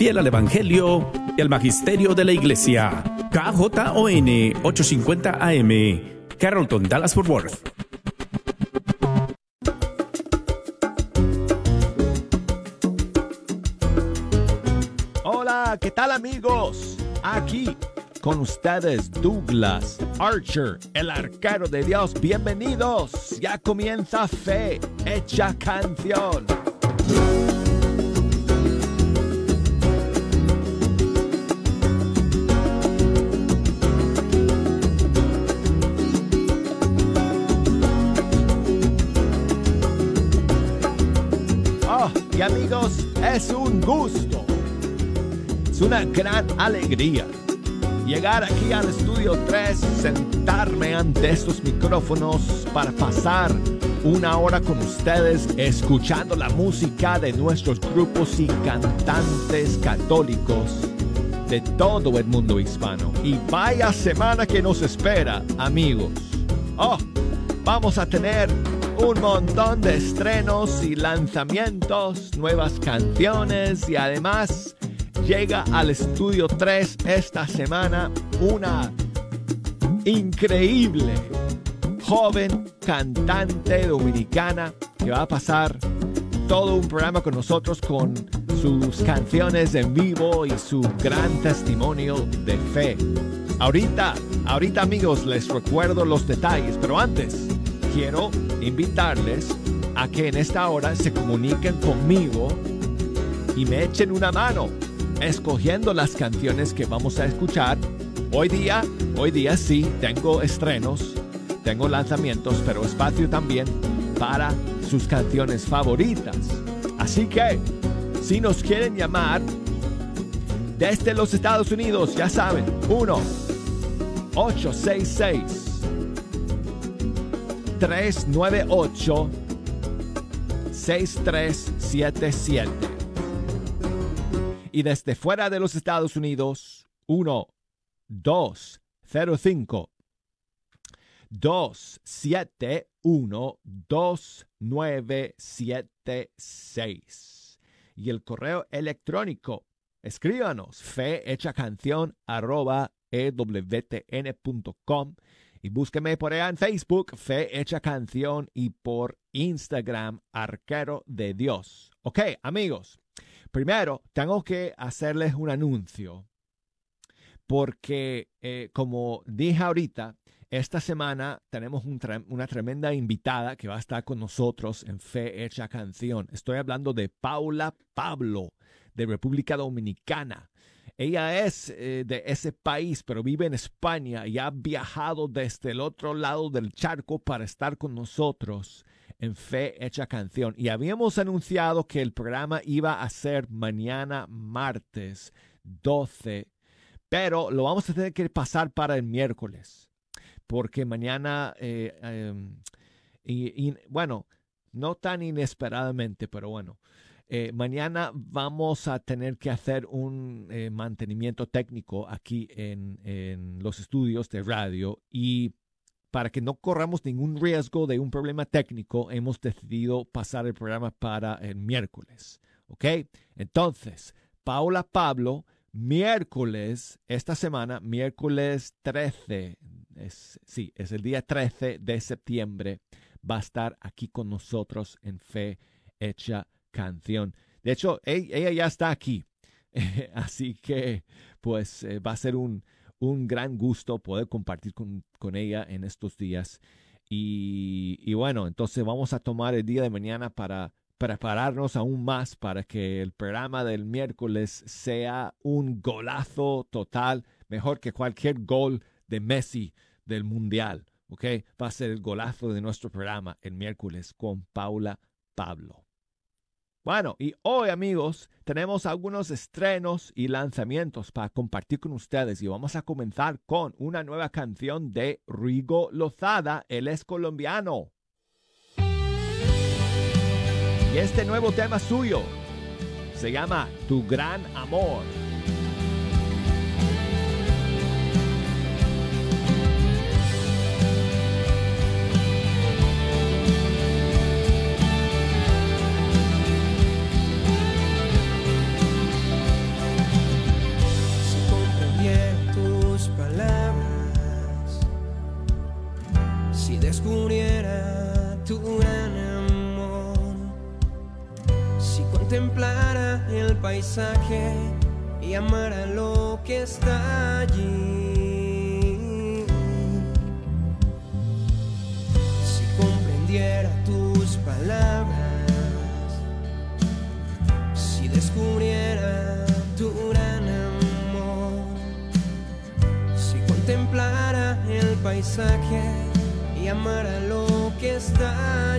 fiel al Evangelio y al Magisterio de la Iglesia. KJON 850 AM, Carrollton, Dallas Fort Worth. Hola, ¿qué tal amigos? Aquí con ustedes Douglas Archer, el arquero de Dios. Bienvenidos. Ya comienza Fe Hecha Canción. Amigos, es un gusto. Es una gran alegría llegar aquí al estudio 3, sentarme ante estos micrófonos para pasar una hora con ustedes escuchando la música de nuestros grupos y cantantes católicos de todo el mundo hispano. Y vaya semana que nos espera, amigos. Oh, vamos a tener un montón de estrenos y lanzamientos, nuevas canciones y además llega al estudio 3 esta semana una increíble joven cantante dominicana que va a pasar todo un programa con nosotros con sus canciones en vivo y su gran testimonio de fe. Ahorita, ahorita amigos, les recuerdo los detalles, pero antes quiero invitarles a que en esta hora se comuniquen conmigo y me echen una mano escogiendo las canciones que vamos a escuchar. Hoy día, hoy día sí, tengo estrenos, tengo lanzamientos, pero espacio también para sus canciones favoritas. Así que, si nos quieren llamar desde los Estados Unidos, ya saben, 1 866 398 6377 y desde fuera de los Estados Unidos 1 2 0 5 2 7 1 2 9 7 6 y el correo electrónico escríbanos fe hecha canción arroba ewtn.com y búsqueme por allá en Facebook fe hecha canción y por Instagram arquero de Dios ok amigos Primero, tengo que hacerles un anuncio porque, eh, como dije ahorita, esta semana tenemos una tremenda invitada que va a estar con nosotros en Fe Hecha Canción. Estoy hablando de Paula Pablo, de República Dominicana. Ella es eh, de ese país, pero vive en España y ha viajado desde el otro lado del charco para estar con nosotros en Fe Hecha Canción. Y habíamos anunciado que el programa iba a ser mañana martes 12, pero lo vamos a tener que pasar para el miércoles, porque mañana, eh, em, y, bueno, no tan inesperadamente, pero bueno. Eh, mañana vamos a tener que hacer un eh, mantenimiento técnico aquí en, en, los estudios de radio y para que no corramos ningún riesgo de un problema técnico, hemos decidido pasar el programa para el miércoles. ¿Ok? Entonces, Paula Pablo, miércoles, esta semana, miércoles 13, es, sí, es el día 13 de septiembre, va a estar aquí con nosotros en Fe Hecha Canción. De hecho, ella ya está aquí. Así que, pues, eh, va a ser un, un gran gusto poder compartir con, ella en estos días. Y, bueno, entonces vamos a tomar el día de mañana para prepararnos aún más para que el programa del miércoles sea un golazo total, mejor que cualquier gol de Messi del Mundial. ¿Ok? Va a ser el golazo de nuestro programa el miércoles con Paula Pablo. Bueno, y hoy amigos tenemos algunos estrenos y lanzamientos para compartir con ustedes y vamos a comenzar con una nueva canción de Rigo Lozada, él es colombiano. Y este nuevo tema suyo se llama Tu Gran Amor. descubriera tu amor, si contemplara el paisaje y amara lo que está allí, si comprendiera tus palabras, si descubriera tu gran amor, si contemplara el paisaje, y amara lo que está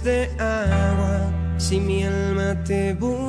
de agua si mi alma te busca.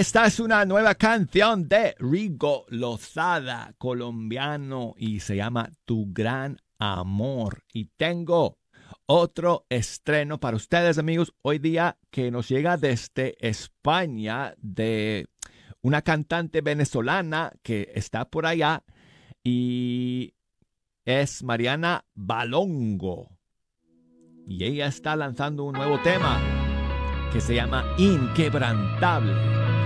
Esta es una nueva canción de Rigo Lozada, colombiano, y se llama Tu Gran Amor. Y tengo otro estreno para ustedes, amigos, hoy día que nos llega desde España de una cantante venezolana que está por allá y es Mariana Balongo. Y ella está lanzando un nuevo tema que se llama Inquebrantable.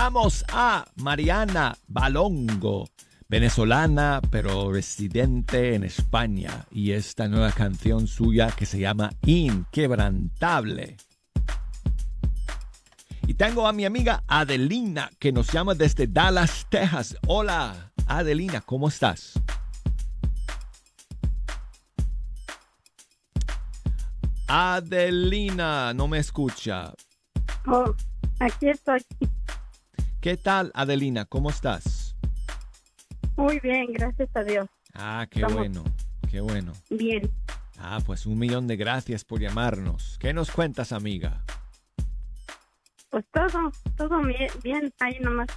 Escuchamos a Mariana Balongo, venezolana pero residente en España, y esta nueva canción suya que se llama Inquebrantable. Y tengo a mi amiga Adelina que nos llama desde Dallas, Texas. Hola, Adelina, ¿cómo estás? Adelina, no me escucha. Oh, aquí estoy. ¿Qué tal, Adelina? ¿Cómo estás? Muy bien, gracias a Dios. Ah, qué Estamos- bueno, qué bueno. Bien. Ah, pues un millón de gracias por llamarnos. ¿Qué nos cuentas, amiga? Pues todo, todo bien, bien, ahí nomás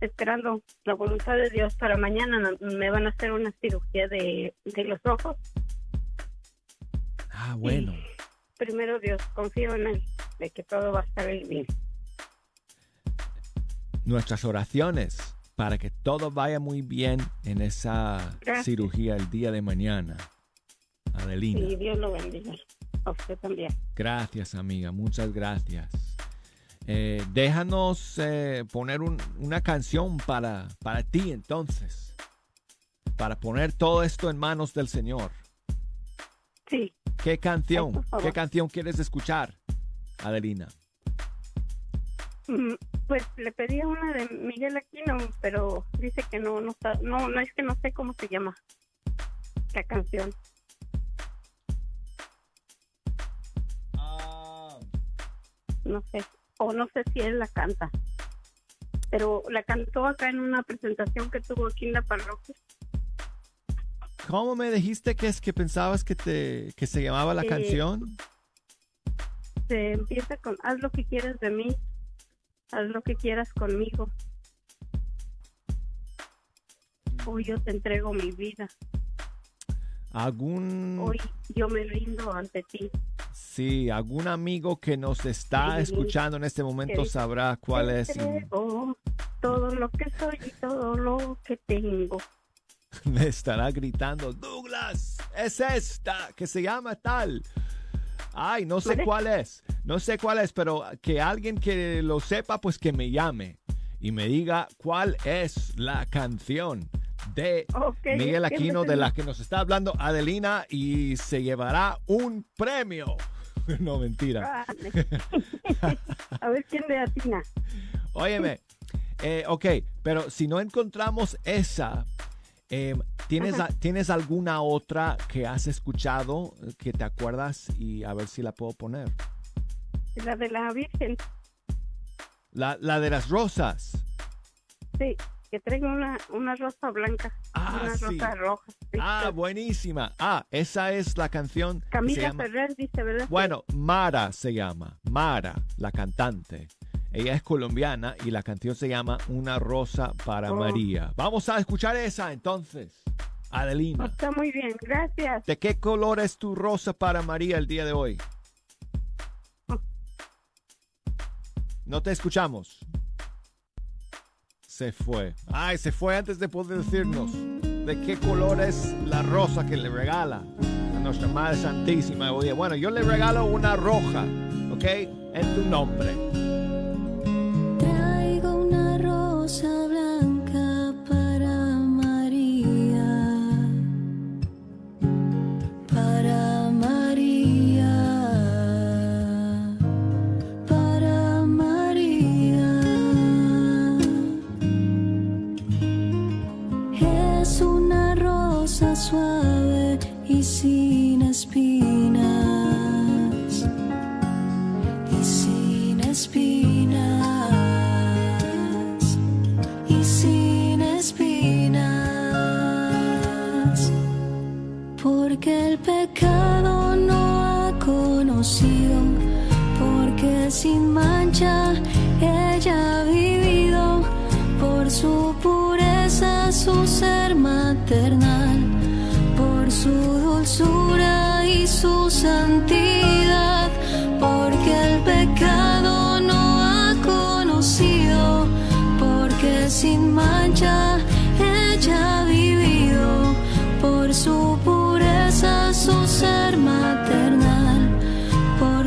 esperando la voluntad de Dios para mañana. Me van a hacer una cirugía de, de los ojos. Ah, bueno. Primero Dios, confío en Él, de que todo va a estar bien. Nuestras oraciones para que todo vaya muy bien en esa Gracias. cirugía el día de mañana. Adelina. Y Dios lo bendiga. A usted también. Gracias, amiga. Muchas gracias. Eh, déjanos eh, poner un- una canción para, para ti entonces. Para poner todo esto en manos del Señor. Sí, ¿Qué canción? Ay. ¿Qué canción quieres escuchar, Adelina? Mm, pues le pedí una de Miguel Aquino, pero dice que no, no, no, no es que no sé cómo se llama la canción. no sé, o no sé si él la canta, pero la cantó acá en una presentación que tuvo aquí en la parroquia. ¿Cómo me dijiste que es que pensabas que, te, que se llamaba la Eh, canción? Se empieza con, haz lo que quieras de mí, haz lo que quieras conmigo. Hoy yo te entrego mi vida, ¿Algún, hoy yo me rindo ante ti. sí, algún amigo que nos está Sí. escuchando en este momento sabrá cuál es? todo lo que soy y todo lo que tengo. Me estará gritando, Douglas, es esta que se llama tal. Ay, no sé cuál es, no sé cuál es, pero que alguien que lo sepa, pues que me llame y me diga cuál es la canción de Miguel Aquino de la que nos está hablando Adelina y se llevará un premio. No, mentira. A ver quién le atina. Óyeme, eh, ok, pero si no encontramos esa, eh, ¿tienes, Ajá. ¿tienes alguna otra que has escuchado eh, que te acuerdas y a ver si la puedo poner? La de la Virgen, La, la de las rosas. sí, que traiga una, una rosa blanca, Ah, una sí. rosa roja. sí. Ah, buenísima. Ah, esa es la canción. Camila Ferrer dice, ¿verdad? Bueno, Mara se llama. Mara, la cantante. Ella es colombiana y la canción se llama Una rosa para Oh. María. Vamos a escuchar esa entonces. Adelina. Está muy bien, gracias. ¿De qué color es tu rosa para María el día de hoy? No te escuchamos. Se fue. Ay, se fue antes de poder decirnos de qué color es la rosa que le regala a nuestra Madre Santísima. Bueno, yo le regalo una roja, ¿ok? En tu nombre.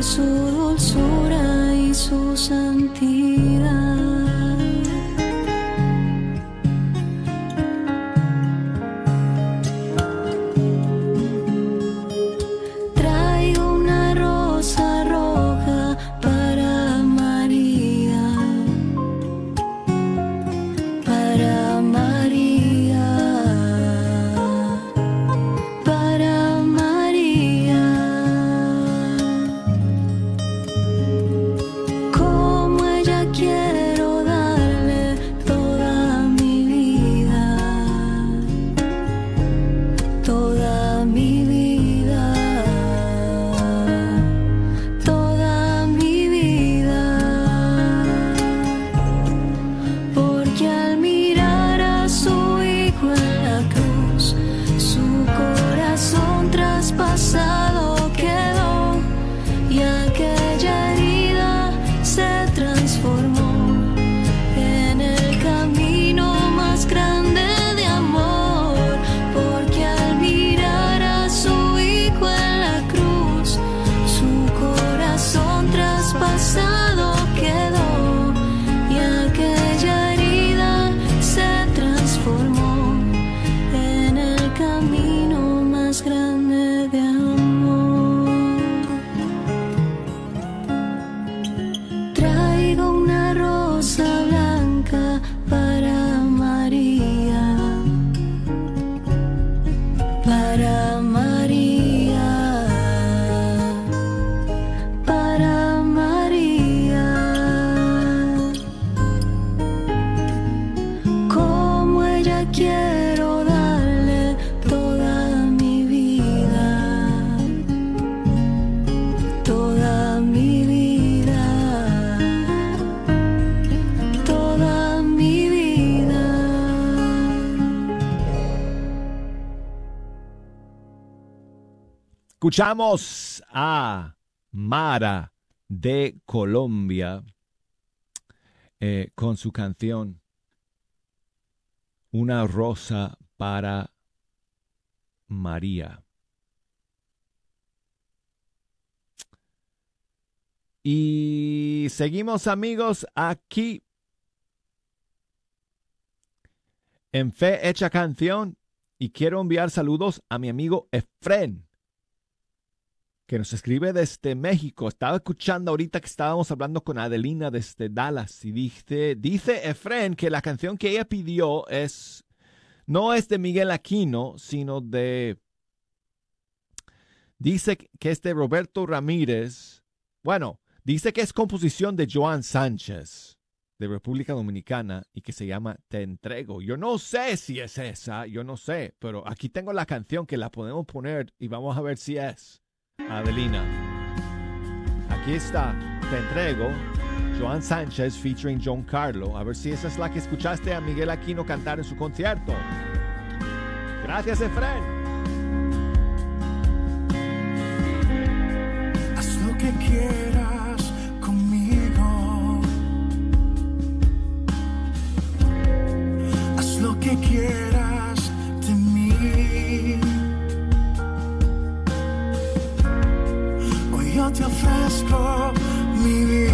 Por su Escuchamos a Mara de Colombia eh, con su canción Una rosa para María. Y seguimos amigos aquí en Fe Hecha Canción y quiero enviar saludos a mi amigo Efren que nos escribe desde México. Estaba escuchando ahorita que estábamos hablando con Adelina desde Dallas y dice, dice Efren que la canción que ella pidió es, no es de Miguel Aquino, sino de, dice que es de Roberto Ramírez. Bueno, Dice que es composición de Joan Sánchez de República Dominicana y que se llama Te entrego. Yo no sé si es esa, yo no sé, pero aquí tengo la canción que la podemos poner y vamos a ver si es. Adelina. Aquí está, Te entrego. Joan Sánchez featuring John Carlo. A ver si esa es la que escuchaste a Miguel Aquino cantar en su concierto. Gracias, Efren. Haz lo que quieras que quieras te ofrezco mi vida.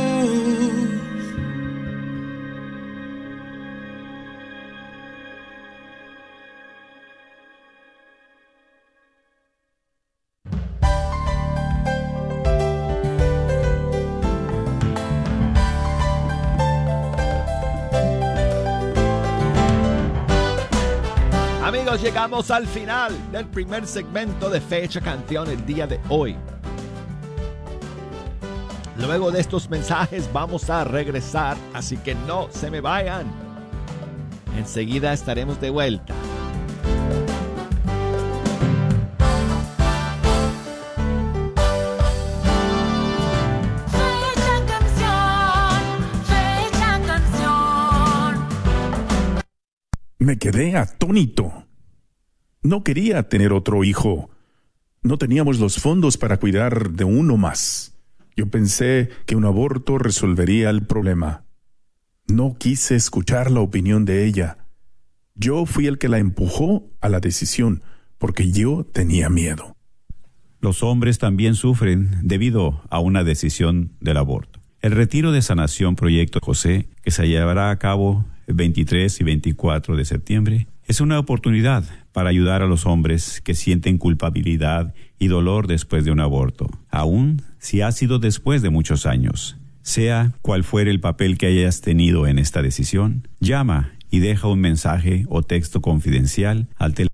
Llegamos al final del primer segmento de Fecha Canción el día de hoy. Luego de estos mensajes vamos a regresar, así que no se me vayan. Enseguida estaremos de vuelta. Fecha canción, fecha canción. Me quedé atónito. No quería tener otro hijo. No teníamos los fondos para cuidar de uno más. Yo pensé que un aborto resolvería el problema. No quise escuchar la opinión de ella. Yo fui el que la empujó a la decisión, porque yo tenía miedo. Los hombres también sufren debido a una decisión del aborto. El retiro de sanación Proyecto José, que se llevará a cabo el 23 y 24 de septiembre, es una oportunidad para ayudar a los hombres que sienten culpabilidad y dolor después de un aborto, aun si ha sido después de muchos años. Sea cual fuere el papel que hayas tenido en esta decisión, llama y deja un mensaje o texto confidencial al teléfono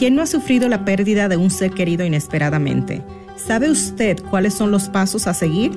¿Quién no ha sufrido la pérdida de un ser querido inesperadamente? ¿Sabe usted cuáles son los pasos a seguir?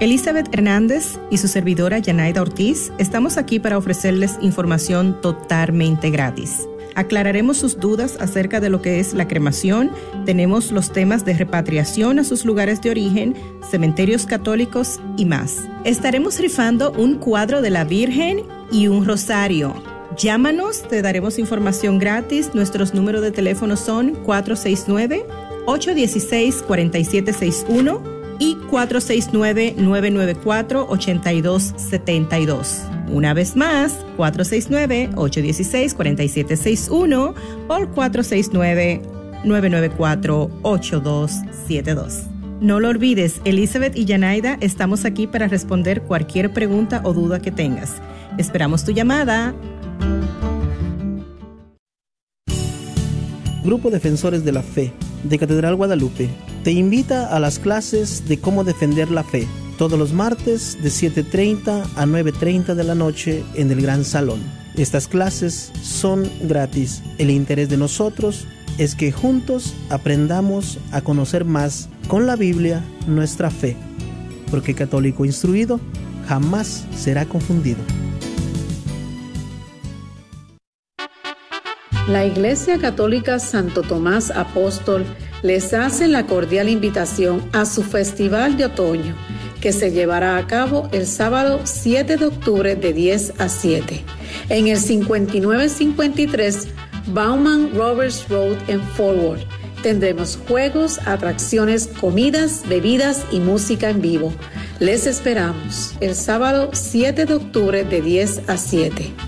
Elizabeth Hernández y su servidora Yanaida Ortiz estamos aquí para ofrecerles información totalmente gratis. Aclararemos sus dudas acerca de lo que es la cremación, tenemos los temas de repatriación a sus lugares de origen, cementerios católicos y más. Estaremos rifando un cuadro de la Virgen y un rosario. Llámanos, te daremos información gratis. Nuestros números de teléfono son 469-816-4761 y 469-994-8272. Una vez más, 469-816-4761 o 469-994-8272. No lo olvides, Elizabeth y Yanaida estamos aquí para responder cualquier pregunta o duda que tengas. Esperamos tu llamada. Grupo Defensores de la Fe de Catedral Guadalupe te invita a las clases de cómo defender la fe todos los martes de 7.30 a 9.30 de la noche en el Gran Salón. Estas clases son gratis. El interés de nosotros es que juntos aprendamos a conocer más con la Biblia nuestra fe, porque católico instruido jamás será confundido. La Iglesia Católica Santo Tomás Apóstol les hace la cordial invitación a su Festival de Otoño, que se llevará a cabo el sábado 7 de octubre de 10 a 7, en el 5953 Bauman Roberts Road en Forward. Tendremos juegos, atracciones, comidas, bebidas y música en vivo. Les esperamos el sábado 7 de octubre de 10 a 7.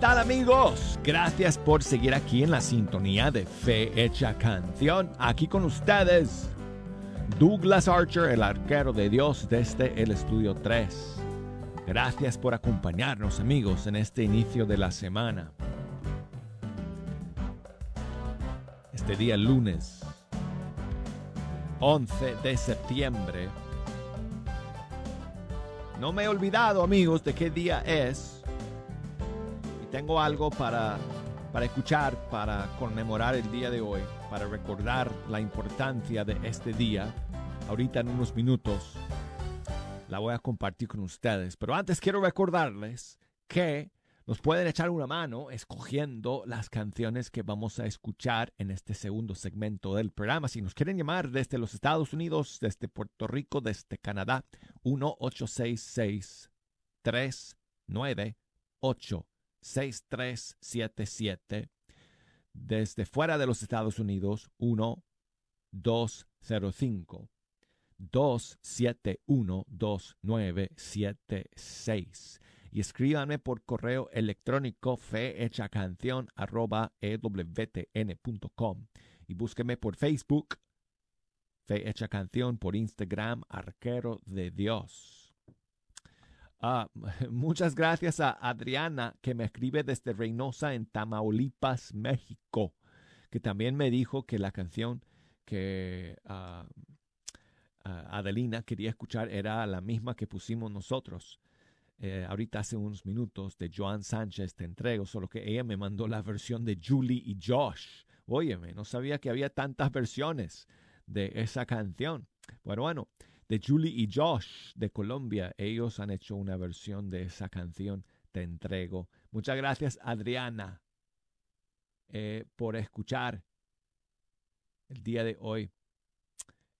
Tal amigos? Gracias por seguir aquí en la sintonía de Fe Hecha Canción. Aquí con ustedes, Douglas Archer, el arquero de Dios desde el estudio 3. Gracias por acompañarnos amigos en este inicio de la semana. Este día lunes 11 de septiembre. No me he olvidado amigos de qué día es. Tengo algo para, para escuchar, para conmemorar el día de hoy, para recordar la importancia de este día. Ahorita en unos minutos la voy a compartir con ustedes. Pero antes quiero recordarles que nos pueden echar una mano escogiendo las canciones que vamos a escuchar en este segundo segmento del programa. Si nos quieren llamar desde los Estados Unidos, desde Puerto Rico, desde Canadá, 1-866-398-6377. Desde fuera de los Estados Unidos, 1-205. 271-2976. Y escríbanme por correo electrónico fehechacanción arroba ewtn.com. Y búsquenme por Facebook, Fe Hecha Canción, por Instagram, Arquero de Dios. Ah, muchas gracias a Adriana que me escribe desde Reynosa en Tamaulipas, México, que también me dijo que la canción que ah, Adelina quería escuchar era la misma que pusimos nosotros. eh, ahorita hace unos minutos de Joan Sánchez Te entrego, solo que ella me mandó la versión de Julie y Josh. Óyeme, no sabía que había tantas versiones de esa canción. Bueno, bueno, de Julie y Josh de Colombia, ellos han hecho una versión de esa canción Te entrego. Muchas gracias, Adriana, eh, por escuchar el día de hoy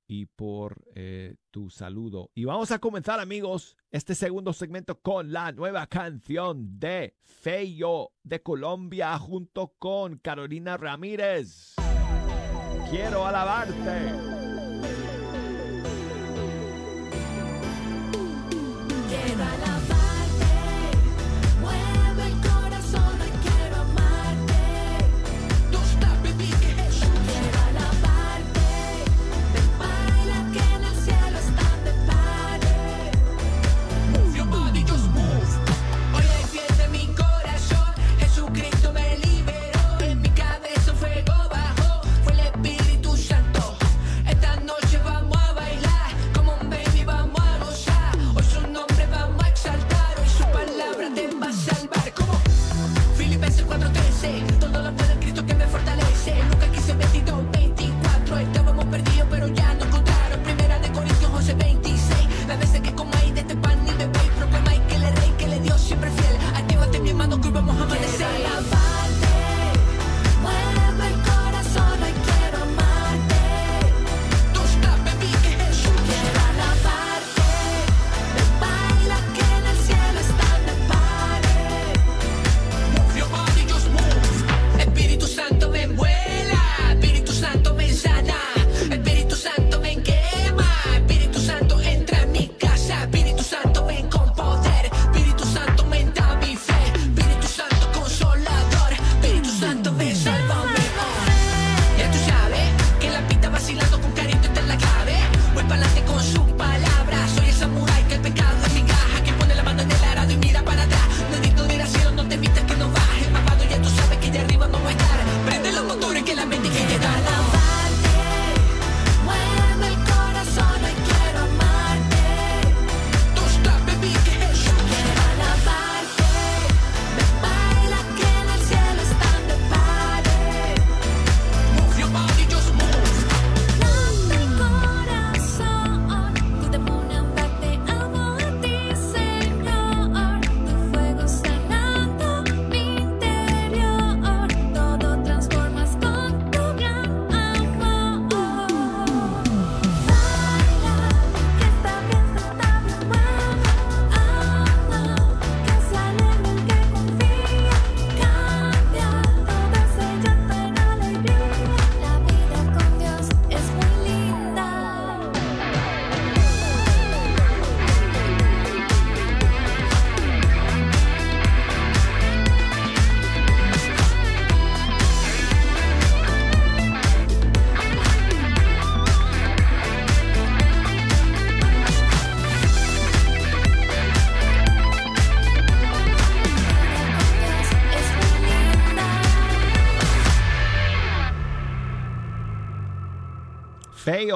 y por eh, tu saludo. Y vamos a comenzar, amigos, este segundo segmento con la nueva canción de Feyo de Colombia junto con Carolina Ramírez. Quiero alabarte.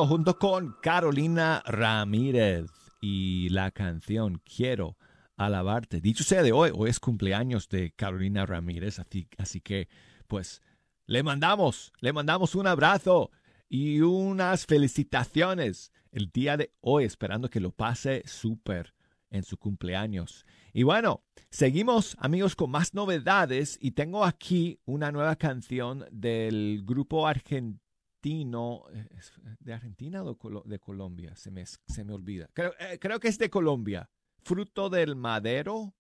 Junto con Carolina Ramírez y la canción Quiero alabarte. Dicho sea de hoy, hoy es cumpleaños de Carolina Ramírez, así, así que pues le mandamos, le mandamos un abrazo y unas felicitaciones el día de hoy, esperando que lo pase súper en su cumpleaños. Y bueno, seguimos amigos con más novedades y tengo aquí una nueva canción del grupo argentino, eh, ¿es ¿de Argentina o de Colombia? Se me, se me olvida. Creo, eh, creo que es de Colombia, Fruto del Madero.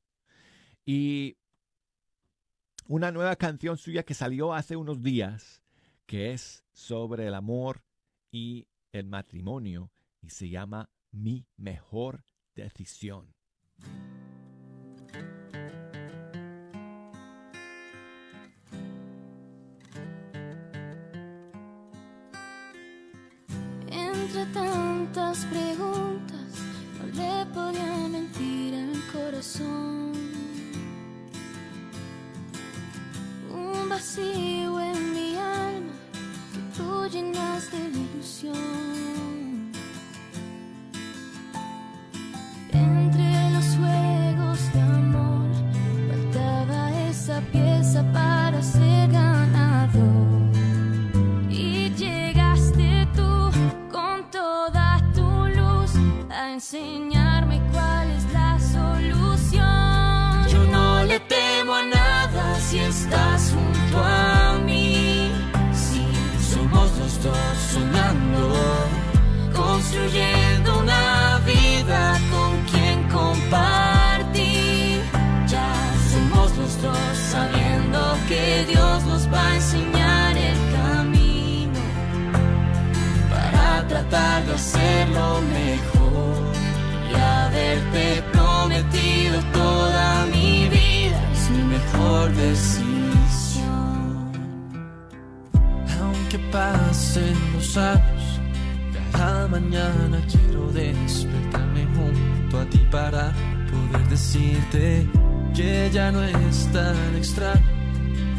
Y una nueva canción suya que salió hace unos días, que es sobre el amor y el matrimonio y se llama Mi mejor decisión. Entre tantas preguntas, no le podía mentir al corazón. Un vacío en mi alma que tú llenaste de ilusión. Enseñarme cuál es la solución. Yo no le temo a nada si estás junto a mí. Si somos los dos soñando, construyendo una vida con quien compartir. Ya somos los dos sabiendo que Dios nos va a enseñar el camino para tratar de hacerlo mejor haberte prometido toda mi vida es mi mejor decisión. Aunque pasen los años, cada mañana quiero despertarme junto a ti para poder decirte que ya no es tan extraño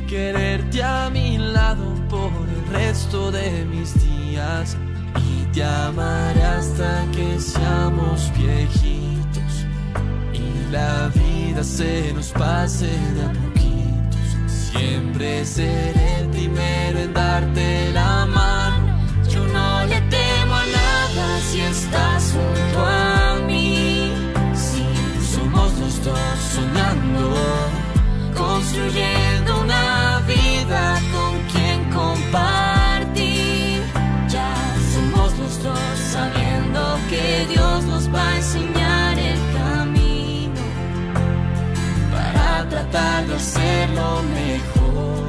quererte a mi lado por el resto de mis días y te amaré hasta que seamos viejitos la vida se nos pase de a poquitos. Siempre seré el primero en darte la mano. Yo no le temo a nada si estás junto a mí. Si somos los dos soñando, construyendo una vida con quien compartir. Ya somos los dos sabiendo que Dios nos va a enseñar tratar de hacerlo mejor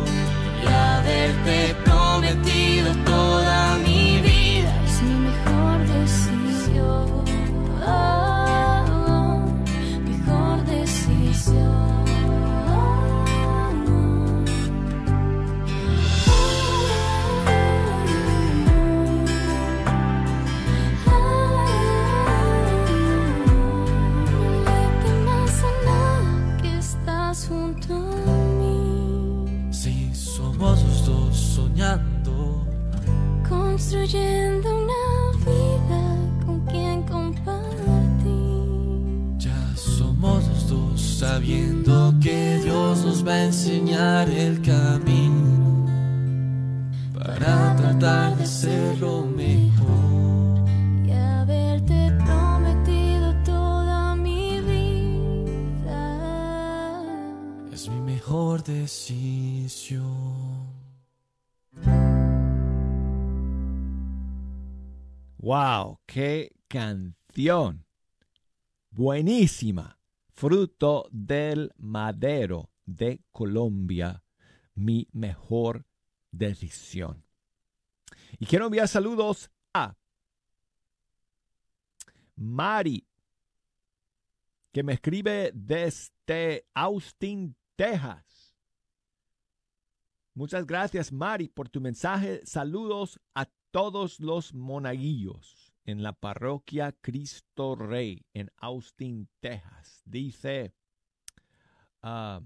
y haberte canción! Buenísima. Fruto del madero de Colombia. Mi mejor decisión. Y quiero enviar saludos a Mari, que me escribe desde Austin, Texas. Muchas gracias, Mari, por tu mensaje. Saludos a todos los monaguillos en la parroquia Cristo Rey en Austin, Texas. Dice um,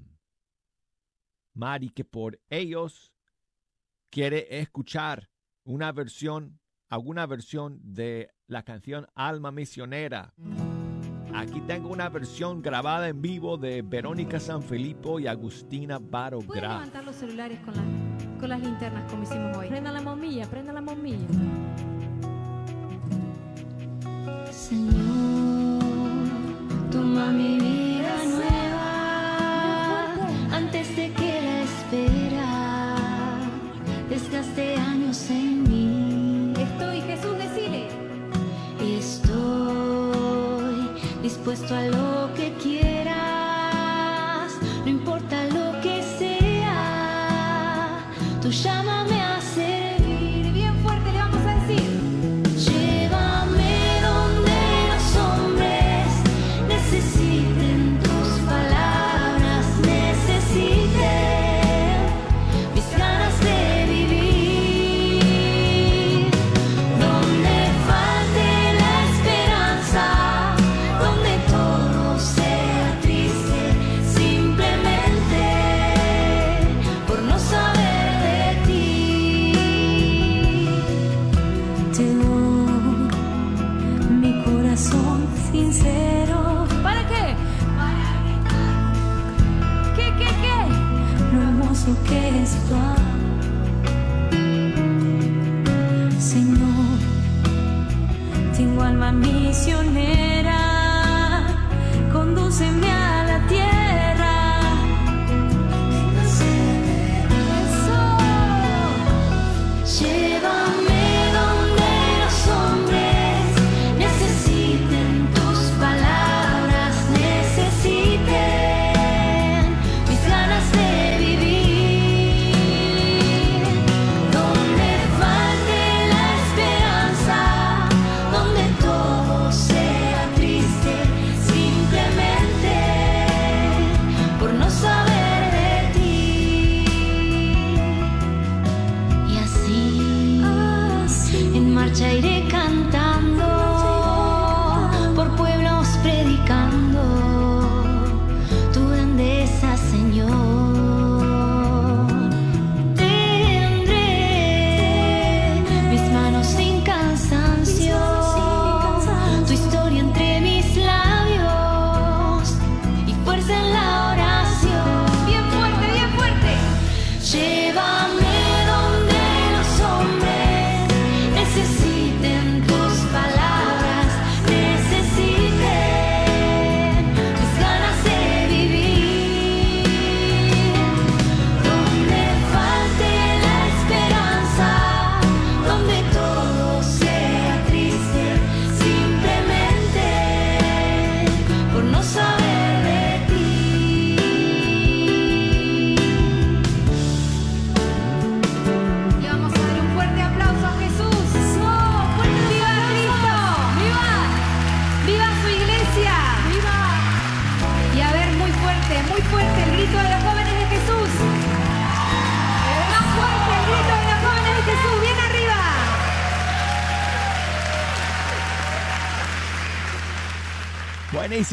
Mari que por ellos quiere escuchar una versión alguna versión de la canción Alma Misionera. Aquí tengo una versión grabada en vivo de Verónica Sanfilippo y Agustina Baro Pueden Graf. levantar los celulares con, la- con las linternas como hicimos hoy. Prenda la bombilla, prenda la bombilla.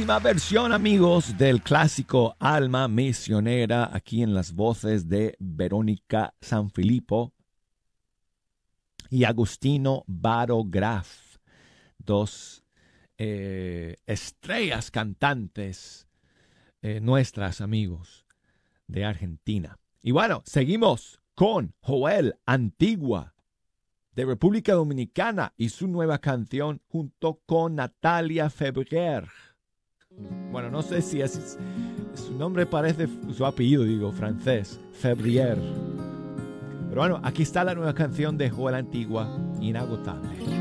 Versión, amigos, del clásico Alma Misionera, aquí en las voces de Verónica Sanfilippo y Agustino Baro Graf, dos eh, estrellas cantantes eh, nuestras, amigos, de Argentina. Y bueno, seguimos con Joel Antigua de República Dominicana y su nueva canción junto con Natalia Febrier. Bueno, no sé si es, su nombre parece, su apellido digo, francés, Febrier. Pero bueno, aquí está la nueva canción de Joel Antigua, Inagotable.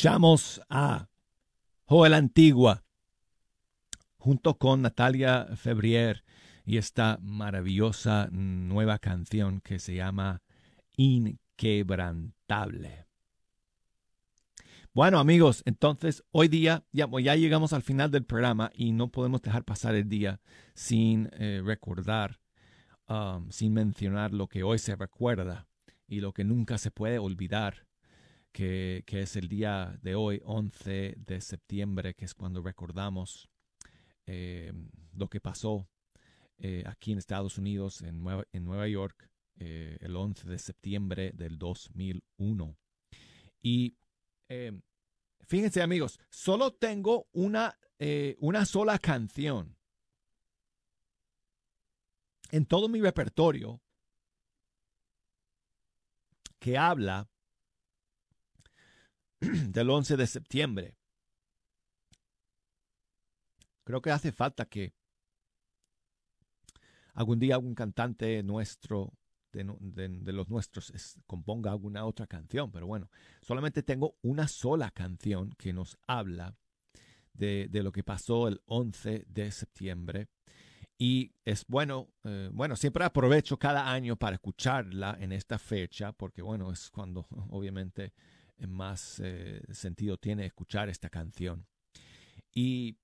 Escuchamos a Joel Antigua junto con Natalia Febrier y esta maravillosa nueva canción que se llama Inquebrantable. Bueno amigos, entonces hoy día ya, ya llegamos al final del programa y no podemos dejar pasar el día sin eh, recordar, um, sin mencionar lo que hoy se recuerda y lo que nunca se puede olvidar, que, es el día de hoy, 11 de septiembre, que es cuando recordamos eh, lo que pasó eh, aquí en Estados Unidos, en Nueva, en Nueva York, eh, el 11 de septiembre del 2001. Y fíjense amigos, solo tengo una, una sola canción en todo mi repertorio que habla del 11 de septiembre. Creo que hace falta que algún día algún cantante nuestro, de, los nuestros, es- componga alguna otra canción. Pero bueno, solamente tengo una sola canción que nos habla de, lo que pasó el 11 de septiembre. Y es bueno, eh, bueno, siempre aprovecho cada año para escucharla en esta fecha, porque bueno, es cuando obviamente más eh, sentido tiene escuchar esta canción. Y,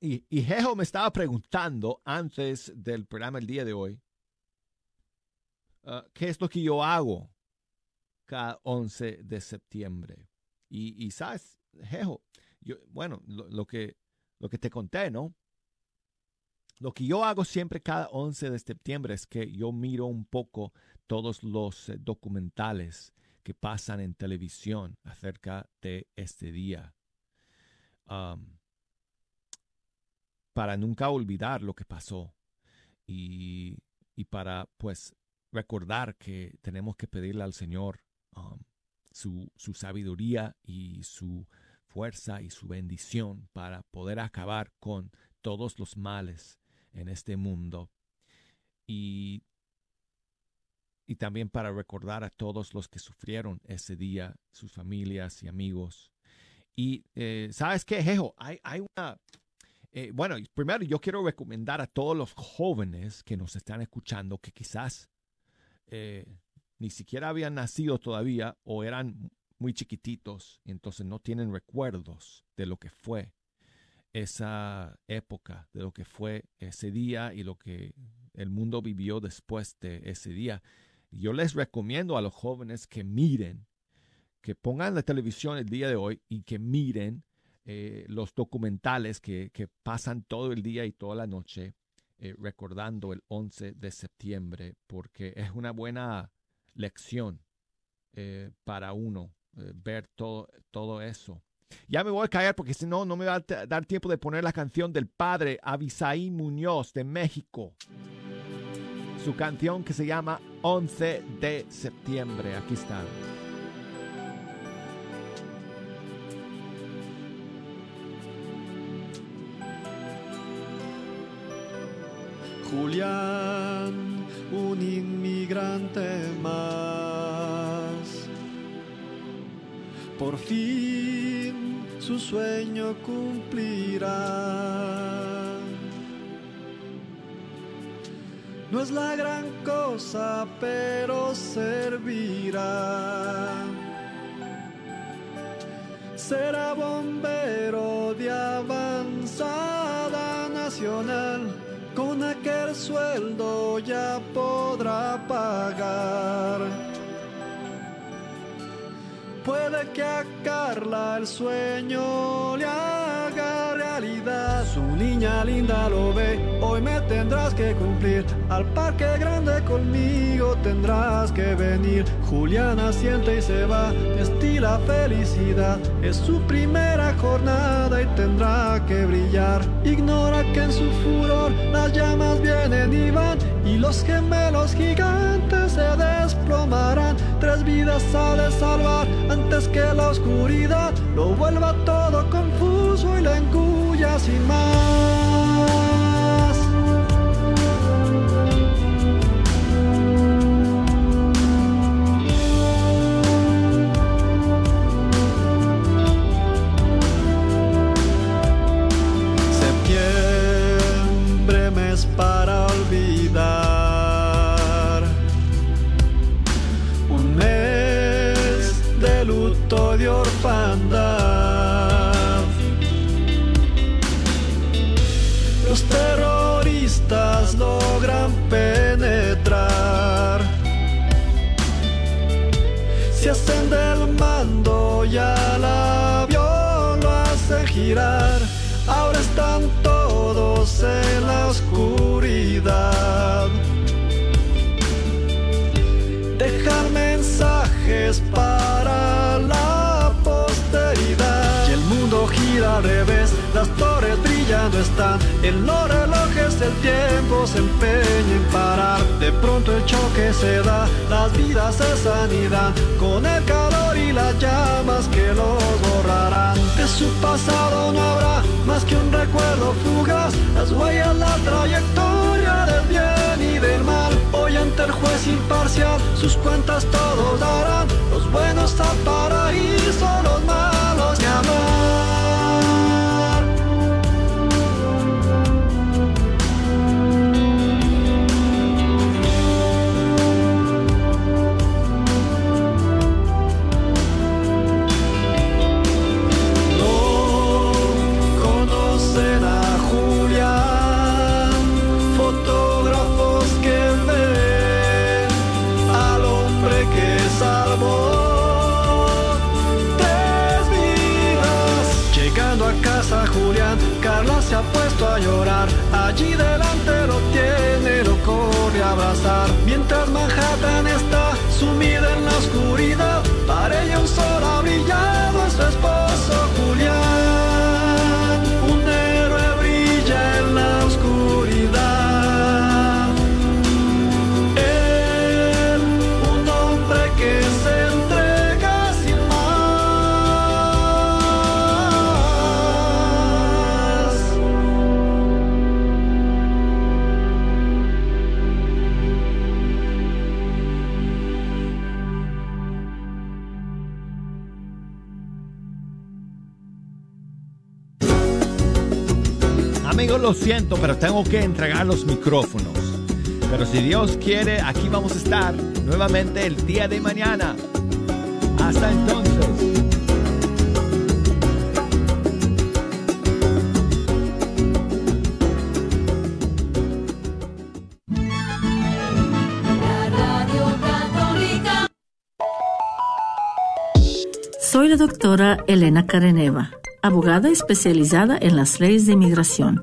y, y Jejo me estaba preguntando antes del programa el día de hoy, ah, ¿qué es lo que yo hago cada 11 de septiembre? Y, y sabes, Jejo, yo, bueno, lo, lo que, lo que te conté, ¿no? Lo que yo hago siempre cada 11 de septiembre es que yo miro un poco todos los eh, documentales que pasan en televisión acerca de este día. Para nunca olvidar lo que pasó y, y para pues recordar que tenemos que pedirle al Señor su, su sabiduría y su fuerza y su bendición para poder acabar con todos los males en este mundo y, y también para recordar a todos los que sufrieron ese día, sus familias y amigos. Y eh, sabes qué, Jejo, hay, hay una... eh, bueno, primero yo quiero recomendar a todos los jóvenes que nos están escuchando que quizás eh, ni siquiera habían nacido todavía o eran muy chiquititos entonces no tienen recuerdos de lo que fue esa época, de lo que fue ese día y lo que el mundo vivió después de ese día. Yo les recomiendo a los jóvenes que miren, que pongan la televisión el día de hoy y que miren eh, los documentales que, pasan todo el día y toda la noche eh, recordando el 11 de septiembre, porque es una buena lección eh, para uno ver todo, todo eso. Ya me voy a callar porque si no, no me va a dar tiempo de poner la canción del padre Abisaí Muñoz de México. Su canción que se llama 11 de septiembre. Aquí está. Julián, un inmigrante más. Por fin su sueño cumplirá. No es la gran cosa, pero servirá. Será bombero de avanzada nacional. Con aquel sueldo ya podrá pagar. Puede que a Carla el sueño le haga realidad. Niña linda lo ve, hoy me tendrás que cumplir. Al parque grande conmigo tendrás que venir. Juliana siente y se va, destila felicidad. Es su primera jornada y tendrá que brillar. Ignora que en su furor las llamas vienen y van. Y los gemelos gigantes se desplomarán. Tres vidas ha de salvar antes que la oscuridad lo vuelva la engulla sin Julián, Carla se ha puesto a llorar. Allí delante lo tiene, lo corre a abrazar. Mientras Manhattan está sumida en la oscuridad, lo siento, pero tengo que entregar los micrófonos. Pero si Dios quiere, aquí vamos a estar nuevamente el día de mañana. Hasta entonces. Soy la doctora Elena Careneva, abogada especializada en las leyes de inmigración.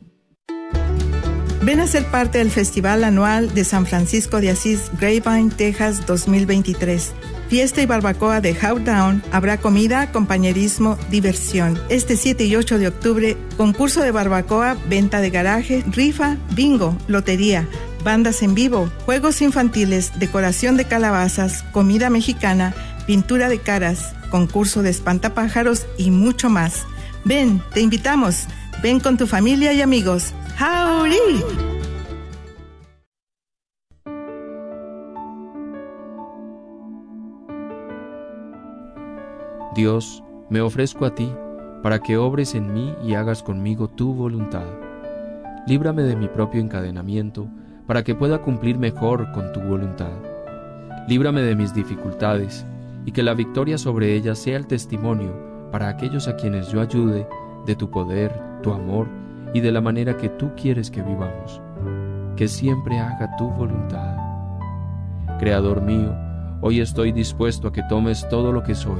Ven a ser parte del Festival Anual de San Francisco de Asís, Grapevine, Texas 2023. Fiesta y barbacoa de Howdown. Habrá comida, compañerismo, diversión. Este 7 y 8 de octubre, concurso de barbacoa, venta de garaje, rifa, bingo, lotería, bandas en vivo, juegos infantiles, decoración de calabazas, comida mexicana, pintura de caras, concurso de espantapájaros y mucho más. Ven, te invitamos. Ven con tu familia y amigos. Dios, me ofrezco a ti para que obres en mí y hagas conmigo tu voluntad. Líbrame de mi propio encadenamiento para que pueda cumplir mejor con tu voluntad. Líbrame de mis dificultades y que la victoria sobre ellas sea el testimonio para aquellos a quienes yo ayude de tu poder, tu amor y de la manera que tú quieres que vivamos. Que siempre haga tu voluntad. Creador mío, hoy estoy dispuesto a que tomes todo lo que soy